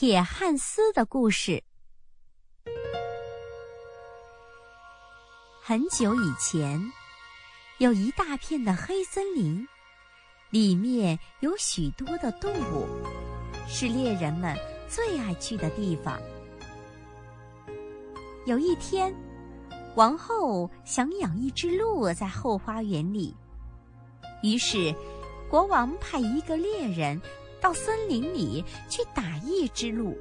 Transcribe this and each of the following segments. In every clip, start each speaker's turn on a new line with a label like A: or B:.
A: 铁汉斯的故事。很久以前，有一大片的黑森林，里面有许多的动物，是猎人们最爱去的地方。有一天，王后想养一只鹿在后花园里，于是国王派一个猎人。到森林里去打一只鹿，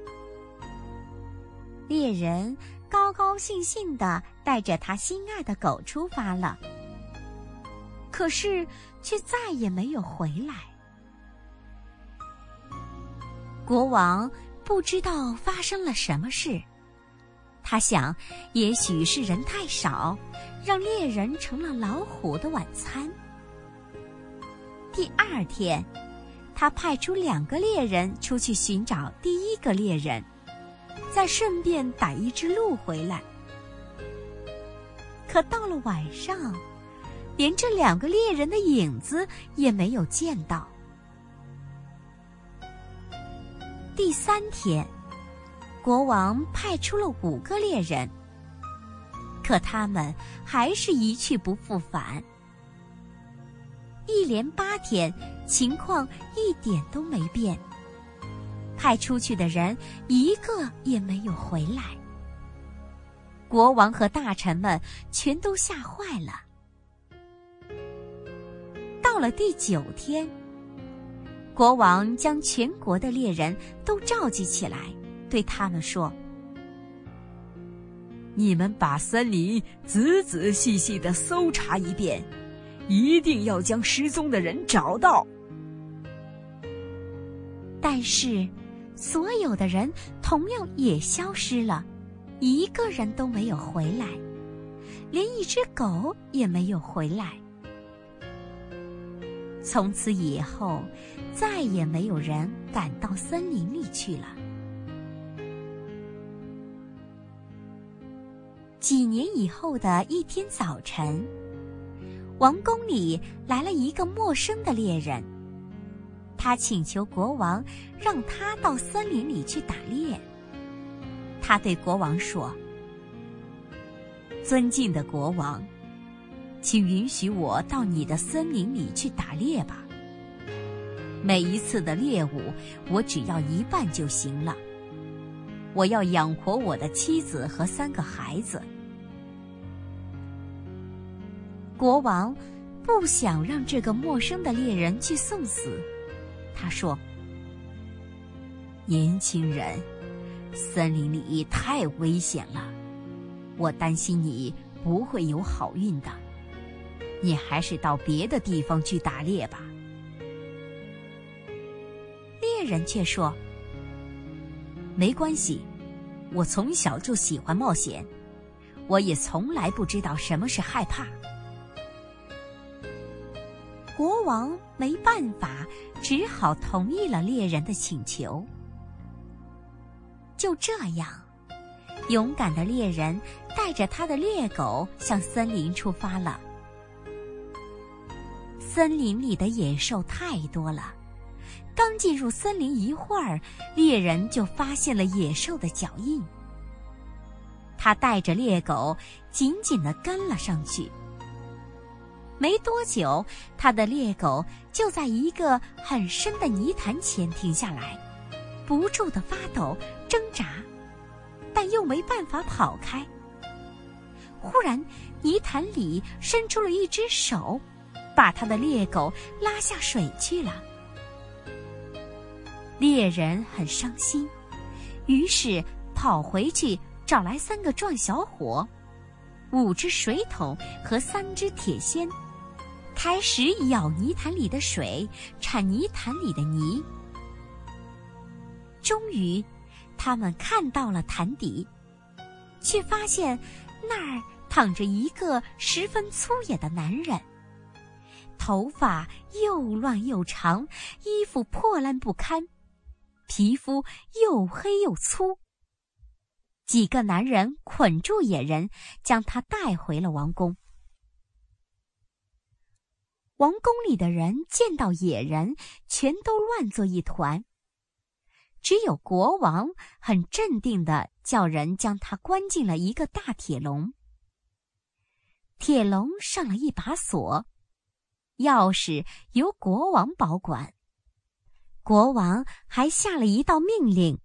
A: 猎人高高兴兴地带着他心爱的狗出发了，可是却再也没有回来。国王不知道发生了什么事，他想，也许是人太少，让猎人成了老虎的晚餐。第二天。他派出两个猎人出去寻找第一个猎人，再顺便逮一只鹿回来。可到了晚上，连这两个猎人的影子也没有见到。第三天，国王派出了五个猎人，可他们还是一去不复返。一连八天，情况一点都没变。派出去的人一个也没有回来。国王和大臣们全都吓坏了。到了第九天，国王将全国的猎人都召集起来，对他们说：“
B: 你们把森林仔仔细细的搜查一遍。”一定要将失踪的人找到。
A: 但是，所有的人同样也消失了，一个人都没有回来，连一只狗也没有回来。从此以后，再也没有人敢到森林里去了。几年以后的一天早晨。王宫里来了一个陌生的猎人，他请求国王让他到森林里去打猎。他对国王说：“尊敬的国王，请允许我到你的森林里去打猎吧。每一次的猎物，我只要一半就行了。我要养活我的妻子和三个孩子。”国王不想让这个陌生的猎人去送死，他说：“年轻人，森林里太危险了，我担心你不会有好运的。你还是到别的地方去打猎吧。”猎人却说：“没关系，我从小就喜欢冒险，我也从来不知道什么是害怕。”国王没办法，只好同意了猎人的请求。就这样，勇敢的猎人带着他的猎狗向森林出发了。森林里的野兽太多了，刚进入森林一会儿，猎人就发现了野兽的脚印。他带着猎狗紧紧地跟了上去。没多久，他的猎狗就在一个很深的泥潭前停下来，不住的发抖挣扎，但又没办法跑开。忽然，泥潭里伸出了一只手，把他的猎狗拉下水去了。猎人很伤心，于是跑回去找来三个壮小伙，五只水桶和三只铁锨。开始舀泥潭里的水，铲泥潭里的泥。终于，他们看到了潭底，却发现那儿躺着一个十分粗野的男人，头发又乱又长，衣服破烂不堪，皮肤又黑又粗。几个男人捆住野人，将他带回了王宫。王宫里的人见到野人，全都乱作一团。只有国王很镇定的叫人将他关进了一个大铁笼。铁笼上了一把锁，钥匙由国王保管。国王还下了一道命令：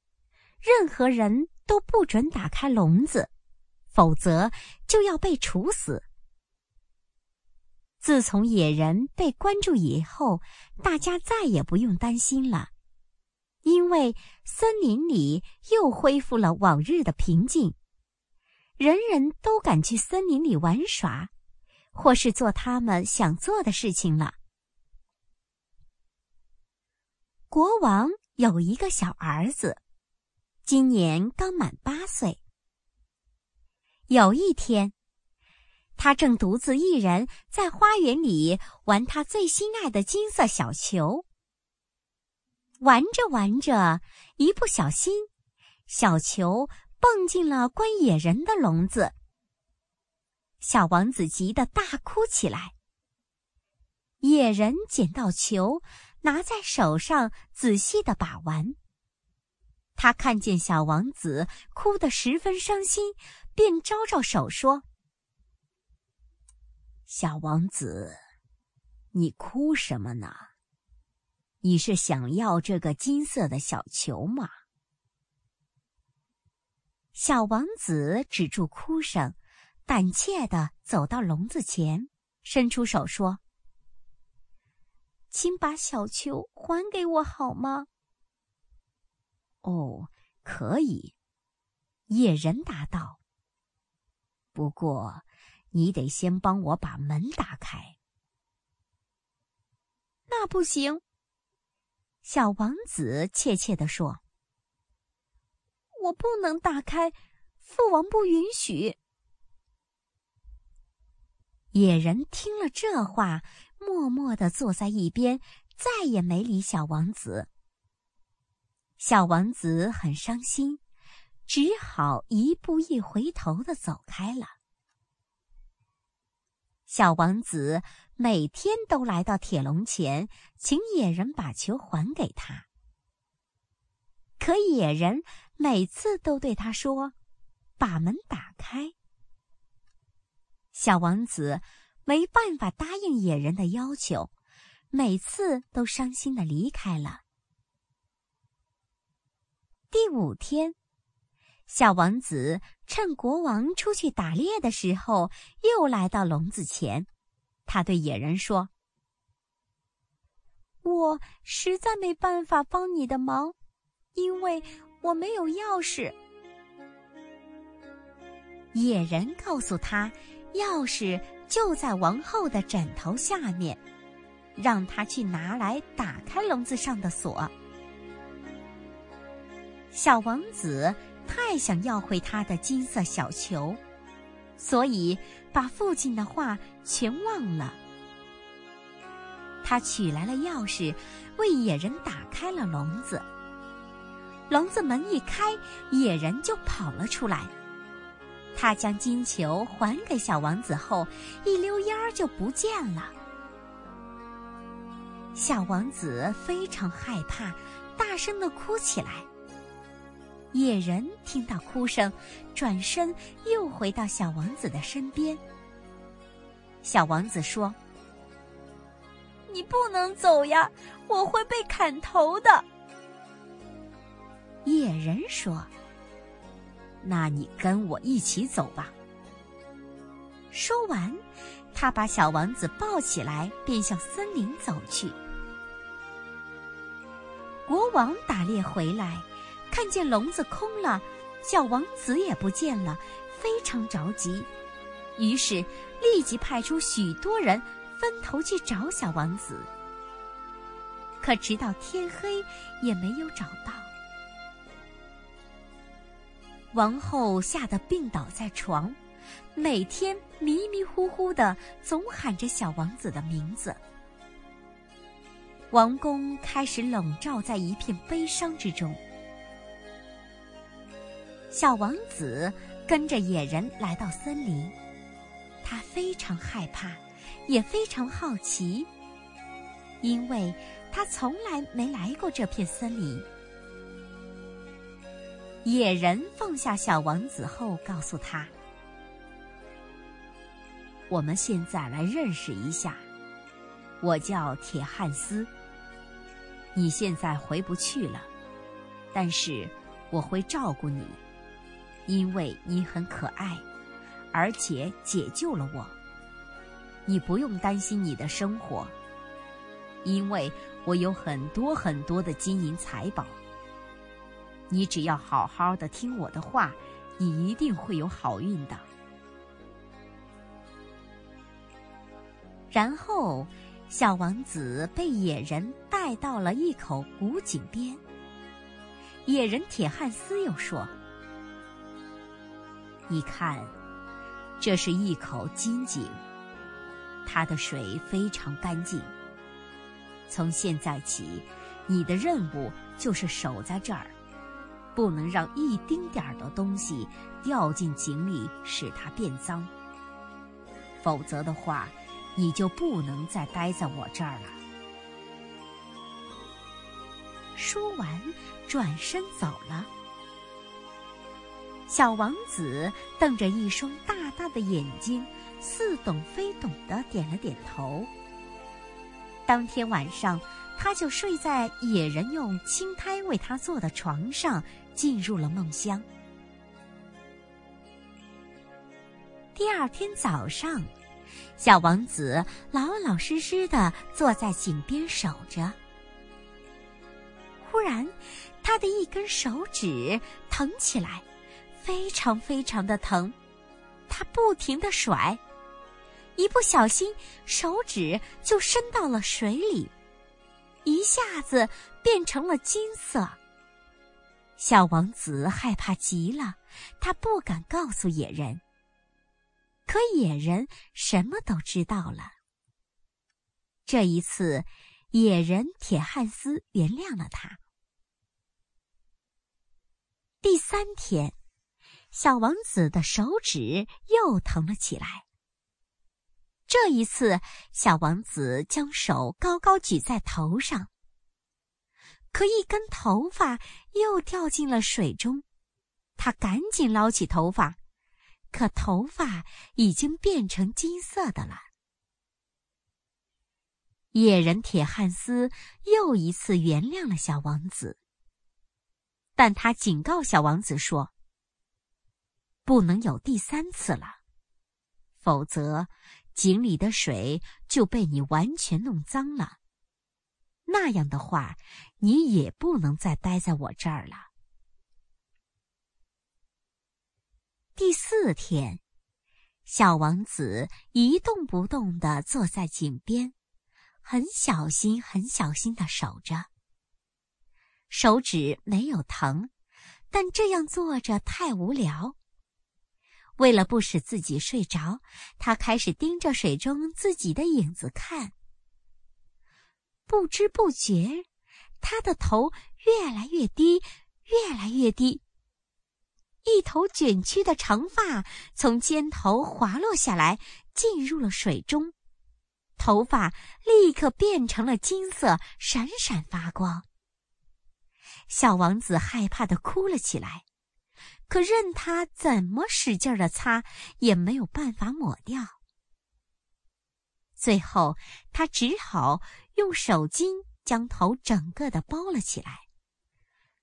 A: 任何人都不准打开笼子，否则就要被处死。自从野人被关住以后，大家再也不用担心了，因为森林里又恢复了往日的平静，人人都敢去森林里玩耍，或是做他们想做的事情了。国王有一个小儿子，今年刚满八岁。有一天。他正独自一人在花园里玩他最心爱的金色小球。玩着玩着，一不小心，小球蹦进了关野人的笼子。小王子急得大哭起来。野人捡到球，拿在手上仔细的把玩。他看见小王子哭得十分伤心，便招招手说。小王子，你哭什么呢？你是想要这个金色的小球吗？小王子止住哭声，胆怯的走到笼子前，伸出手说：“请把小球还给我好吗？”“哦，可以。”野人答道。“不过。”你得先帮我把门打开。那不行，小王子怯怯地说：“我不能打开，父王不允许。”野人听了这话，默默地坐在一边，再也没理小王子。小王子很伤心，只好一步一回头的走开了。小王子每天都来到铁笼前，请野人把球还给他。可野人每次都对他说：“把门打开。”小王子没办法答应野人的要求，每次都伤心的离开了。第五天。小王子趁国王出去打猎的时候，又来到笼子前。他对野人说：“我实在没办法帮你的忙，因为我没有钥匙。”野人告诉他：“钥匙就在王后的枕头下面，让他去拿来打开笼子上的锁。”小王子。太想要回他的金色小球，所以把父亲的话全忘了。他取来了钥匙，为野人打开了笼子。笼子门一开，野人就跑了出来。他将金球还给小王子后，一溜烟儿就不见了。小王子非常害怕，大声的哭起来。野人听到哭声，转身又回到小王子的身边。小王子说：“你不能走呀，我会被砍头的。”野人说：“那你跟我一起走吧。”说完，他把小王子抱起来，便向森林走去。国王打猎回来。看见笼子空了，小王子也不见了，非常着急，于是立即派出许多人分头去找小王子。可直到天黑也没有找到。王后吓得病倒在床，每天迷迷糊糊的，总喊着小王子的名字。王宫开始笼罩在一片悲伤之中。小王子跟着野人来到森林，他非常害怕，也非常好奇，因为他从来没来过这片森林。野人放下小王子后，告诉他：“
B: 我们现在来认识一下，我叫铁汉斯。你现在回不去了，但是我会照顾你，因为你很可爱，而且解救了我。你不用担心你的生活，因为我有很多很多的金银财宝。”你只要好好的听我的话，你一定会有好运的。
A: 然后，小王子被野人带到了一口古井边。野人铁汉斯又说：“
B: 你看，这是一口金井，它的水非常干净。从现在起，你的任务就是守在这儿。”不能让一丁点儿的东西掉进井里，使它变脏。否则的话，你就不能再待在我这儿了。
A: 说完，转身走了。小王子瞪着一双大大的眼睛，似懂非懂的点了点头。当天晚上，他就睡在野人用青苔为他做的床上。进入了梦乡。第二天早上，小王子老老实实的坐在井边守着。忽然，他的一根手指疼起来，非常非常的疼。他不停的甩，一不小心手指就伸到了水里，一下子变成了金色。小王子害怕极了，他不敢告诉野人。可野人什么都知道了。这一次，野人铁汉斯原谅了他。第三天，小王子的手指又疼了起来。这一次，小王子将手高高举在头上。可一根头发又掉进了水中，他赶紧捞起头发，可头发已经变成金色的了。野人铁汉斯又一次原谅了小王子，但他警告小王子说：“不能有第三次了，否则井里的水就被你完全弄脏了。”那样的话，你也不能再待在我这儿了。第四天，小王子一动不动地坐在井边，很小心、很小心地守着。手指没有疼，但这样坐着太无聊。为了不使自己睡着，他开始盯着水中自己的影子看。不知不觉，他的头越来越低，越来越低。一头卷曲的长发从肩头滑落下来，进入了水中，头发立刻变成了金色，闪闪发光。小王子害怕的哭了起来，可任他怎么使劲的擦，也没有办法抹掉。最后，他只好。用手巾将头整个的包了起来，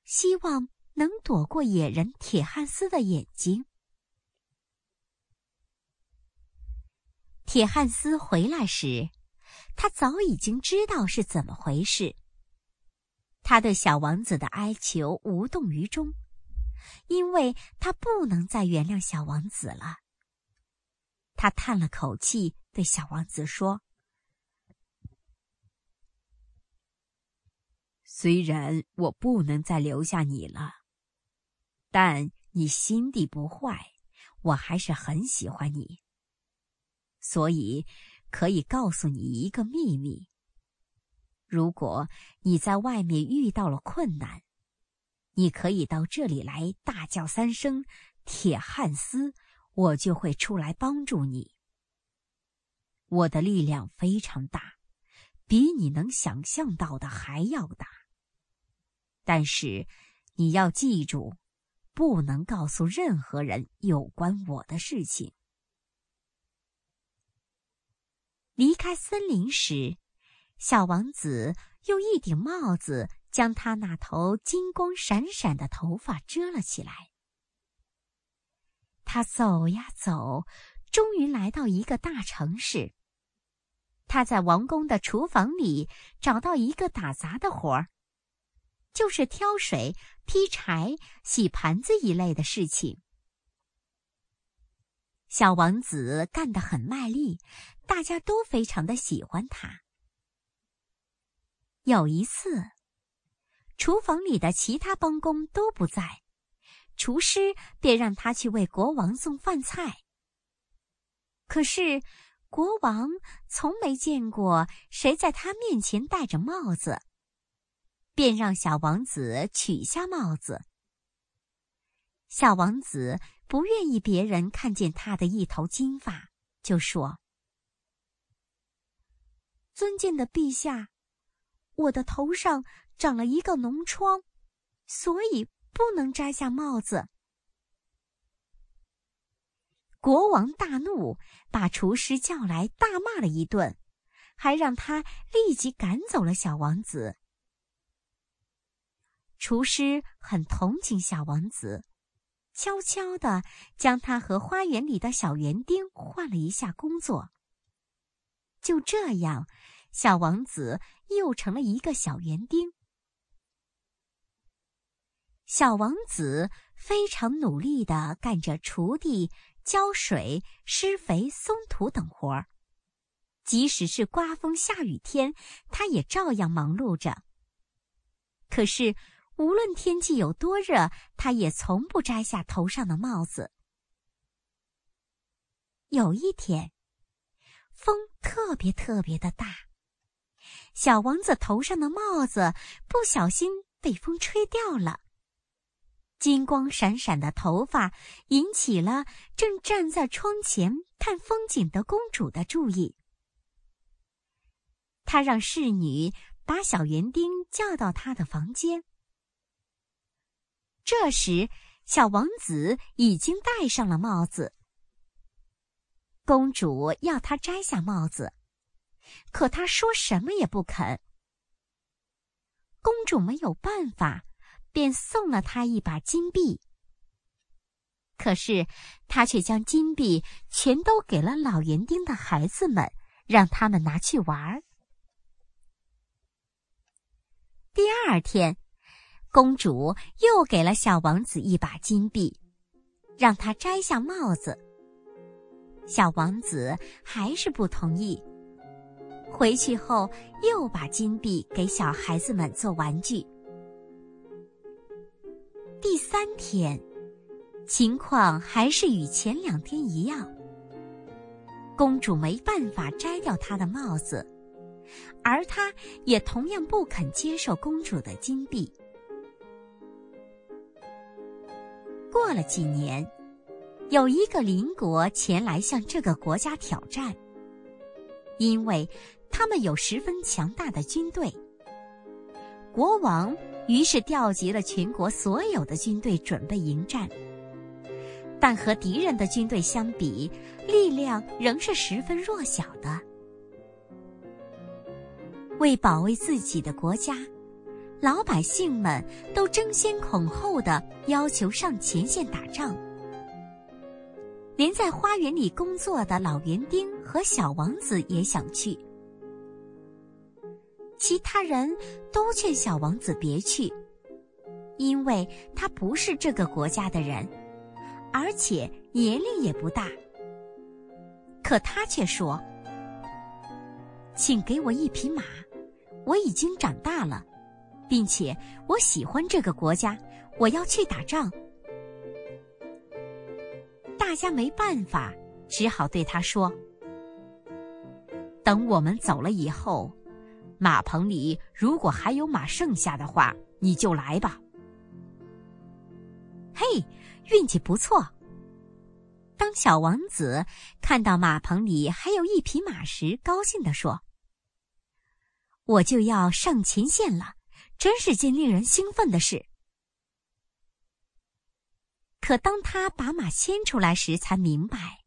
A: 希望能躲过野人铁汉斯的眼睛。铁汉斯回来时，他早已经知道是怎么回事。他对小王子的哀求无动于衷，因为他不能再原谅小王子了。他叹了口气，对小王子说。
B: 虽然我不能再留下你了，但你心地不坏，我还是很喜欢你。所以可以告诉你一个秘密：如果你在外面遇到了困难，你可以到这里来大叫三声“铁汉斯”，我就会出来帮助你。我的力量非常大，比你能想象到的还要大。但是，你要记住，不能告诉任何人有关我的事情。
A: 离开森林时，小王子用一顶帽子将他那头金光闪闪的头发遮了起来。他走呀走，终于来到一个大城市。他在王宫的厨房里找到一个打杂的活儿，就是挑水、劈柴、洗盘子一类的事情。小王子干得很卖力，大家都非常的喜欢他。有一次，厨房里的其他帮工都不在，厨师便让他去为国王送饭菜。可是，国王从没见过谁在他面前戴着帽子，便让小王子取下帽子。小王子。不愿意别人看见他的一头金发，就说：“尊敬的陛下，我的头上长了一个脓疮，所以不能摘下帽子。”国王大怒，把厨师叫来大骂了一顿，还让他立即赶走了小王子。厨师很同情小王子。悄悄地将他和花园里的小园丁换了一下工作。就这样，小王子又成了一个小园丁。小王子非常努力地干着锄地、浇水、施肥、松土等活儿，即使是刮风下雨天，他也照样忙碌着。可是。无论天气有多热，他也从不摘下头上的帽子。有一天，风特别特别的大，小王子头上的帽子不小心被风吹掉了。金光闪闪的头发引起了正站在窗前看风景的公主的注意。他让侍女把小园丁叫到他的房间。这时，小王子已经戴上了帽子。公主要他摘下帽子，可他说什么也不肯。公主没有办法，便送了他一把金币。可是，他却将金币全都给了老园丁的孩子们，让他们拿去玩。第二天。公主又给了小王子一把金币，让他摘下帽子。小王子还是不同意。回去后，又把金币给小孩子们做玩具。第三天，情况还是与前两天一样。公主没办法摘掉她的帽子，而她也同样不肯接受公主的金币。过了几年，有一个邻国前来向这个国家挑战，因为他们有十分强大的军队。国王于是调集了全国所有的军队准备迎战，但和敌人的军队相比，力量仍是十分弱小的。为保卫自己的国家。老百姓们都争先恐后的要求上前线打仗，连在花园里工作的老园丁和小王子也想去。其他人都劝小王子别去，因为他不是这个国家的人，而且年龄也不大。可他却说：“请给我一匹马，我已经长大了。”并且我喜欢这个国家，我要去打仗。大家没办法，只好对他说：“等我们走了以后，马棚里如果还有马剩下的话，你就来吧。”嘿，运气不错。当小王子看到马棚里还有一匹马时，高兴地说：“我就要上前线了。”真是件令人兴奋的事。可当他把马牵出来时，才明白，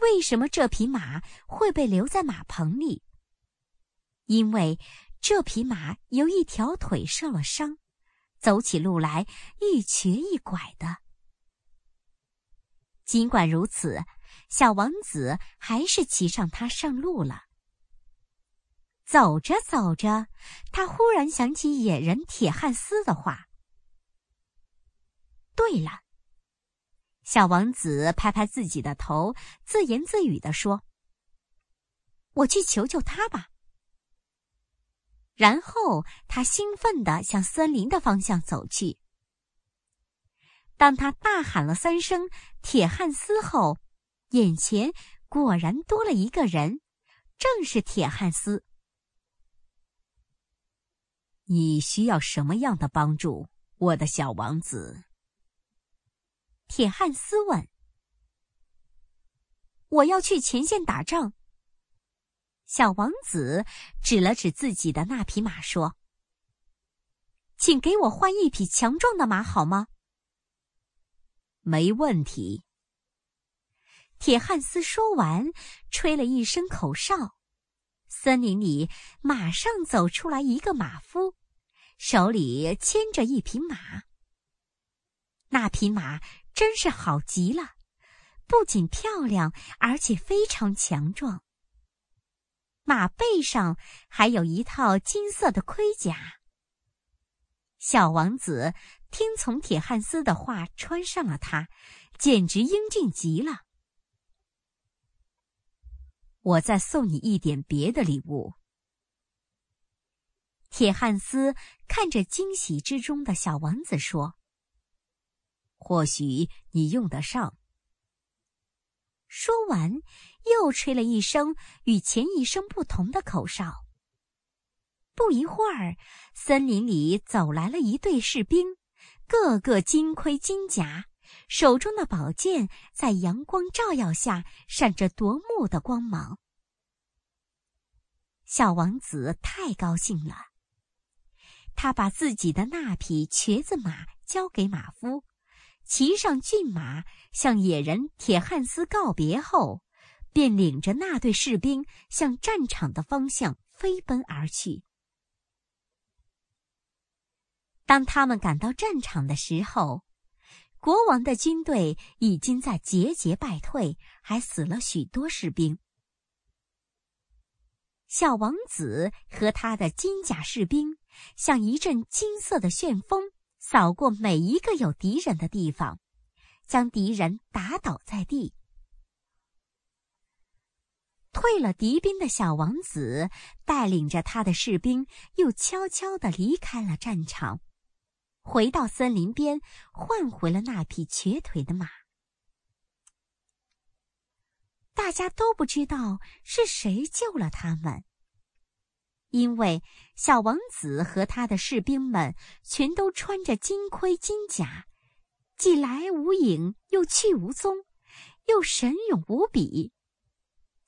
A: 为什么这匹马会被留在马棚里。因为这匹马有一条腿受了伤，走起路来一瘸一拐的。尽管如此，小王子还是骑上它上路了。走着走着，他忽然想起野人铁汉斯的话。对了，小王子拍拍自己的头，自言自语地说：“我去求求他吧。”然后他兴奋地向森林的方向走去。当他大喊了三声“铁汉斯”后，眼前果然多了一个人，正是铁汉斯。
B: 你需要什么样的帮助，我的小王子？
A: 铁汉斯问。我要去前线打仗。小王子指了指自己的那匹马，说：“请给我换一匹强壮的马，好吗？”“
B: 没问题。”
A: 铁汉斯说完，吹了一声口哨，森林里马上走出来一个马夫，手里牵着一匹马。那匹马真是好极了，不仅漂亮，而且非常强壮。马背上还有一套金色的盔甲。小王子听从铁汉斯的话，穿上了它，简直英俊极了。
B: 我再送你一点别的礼物。
A: 铁汉斯看着惊喜之中的小王子说：“
B: 或许你用得上。”
A: 说完，又吹了一声与前一声不同的口哨。不一会儿，森林里走来了一队士兵，个个金盔金甲，手中的宝剑在阳光照耀下闪着夺目的光芒。小王子太高兴了，他把自己的那匹瘸子马交给马夫。骑上骏马，向野人铁汉斯告别后，便领着那队士兵向战场的方向飞奔而去。当他们赶到战场的时候，国王的军队已经在节节败退，还死了许多士兵。小王子和他的金甲士兵像一阵金色的旋风。扫过每一个有敌人的地方，将敌人打倒在地。退了敌兵的小王子带领着他的士兵，又悄悄地离开了战场，回到森林边，换回了那匹瘸腿的马。大家都不知道是谁救了他们。因为小王子和他的士兵们全都穿着金盔金甲，既来无影，又去无踪，又神勇无比，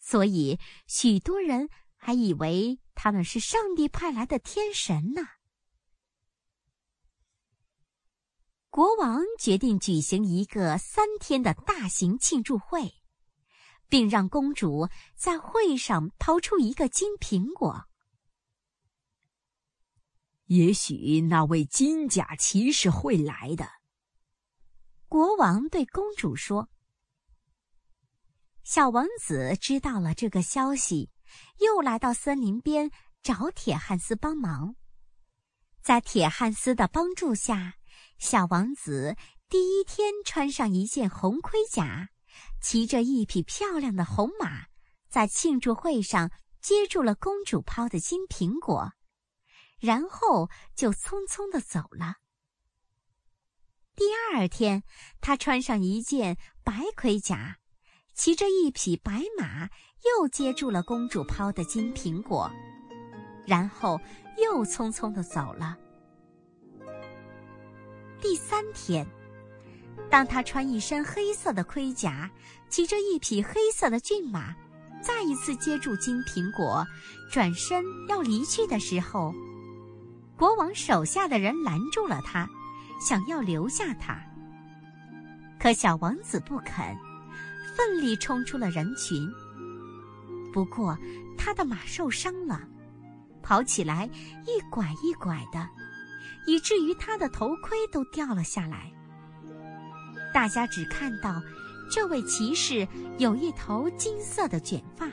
A: 所以许多人还以为他们是上帝派来的天神呢。国王决定举行一个三天的大型庆祝会，并让公主在会上掏出一个金苹果。
B: 也许那位金甲骑士会来的。
A: 国王对公主说：“小王子知道了这个消息，又来到森林边找铁汉斯帮忙。在铁汉斯的帮助下，小王子第一天穿上一件红盔甲，骑着一匹漂亮的红马，在庆祝会上接住了公主抛的金苹果。”然后就匆匆的走了。第二天，他穿上一件白盔甲，骑着一匹白马，又接住了公主抛的金苹果，然后又匆匆的走了。第三天，当他穿一身黑色的盔甲，骑着一匹黑色的骏马，再一次接住金苹果，转身要离去的时候。国王手下的人拦住了他，想要留下他。可小王子不肯，奋力冲出了人群。不过他的马受伤了，跑起来一拐一拐的，以至于他的头盔都掉了下来。大家只看到这位骑士有一头金色的卷发。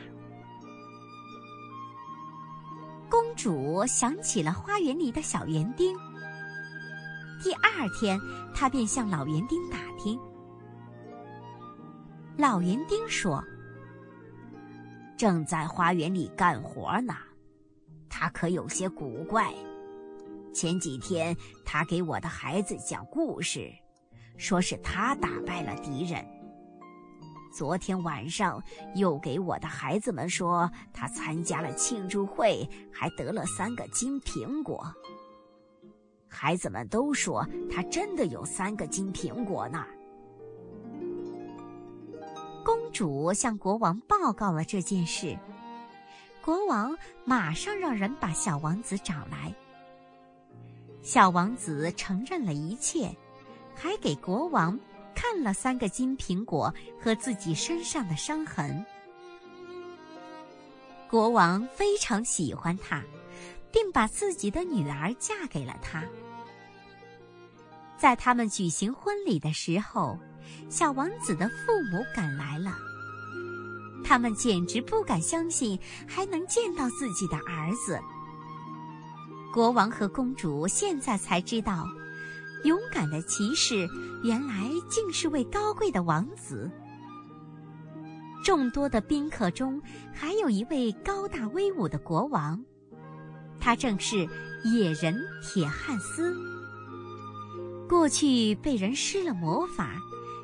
A: 公主想起了花园里的小园丁。第二天，她便向老园丁打听。老园丁说：“
B: 正在花园里干活呢，他可有些古怪。前几天，他给我的孩子讲故事。”说是他打败了敌人。昨天晚上又给我的孩子们说，他参加了庆祝会，还得了三个金苹果。孩子们都说他真的有三个金苹果呢。
A: 公主向国王报告了这件事，国王马上让人把小王子找来。小王子承认了一切。还给国王看了三个金苹果和自己身上的伤痕。国王非常喜欢他，并把自己的女儿嫁给了他。在他们举行婚礼的时候，小王子的父母赶来了，他们简直不敢相信还能见到自己的儿子。国王和公主现在才知道。勇敢的骑士原来竟是位高贵的王子。众多的宾客中，还有一位高大威武的国王，他正是野人铁汉斯。过去被人施了魔法，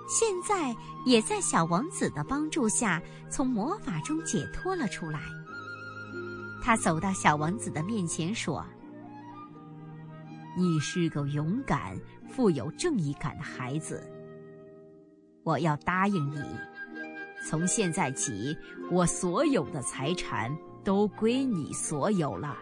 A: 现在也在小王子的帮助下从魔法中解脱了出来。他走到小王子的面前说。
B: 你是个勇敢、富有正义感的孩子。我要答应你，从现在起，我所有的财产都归你所有了。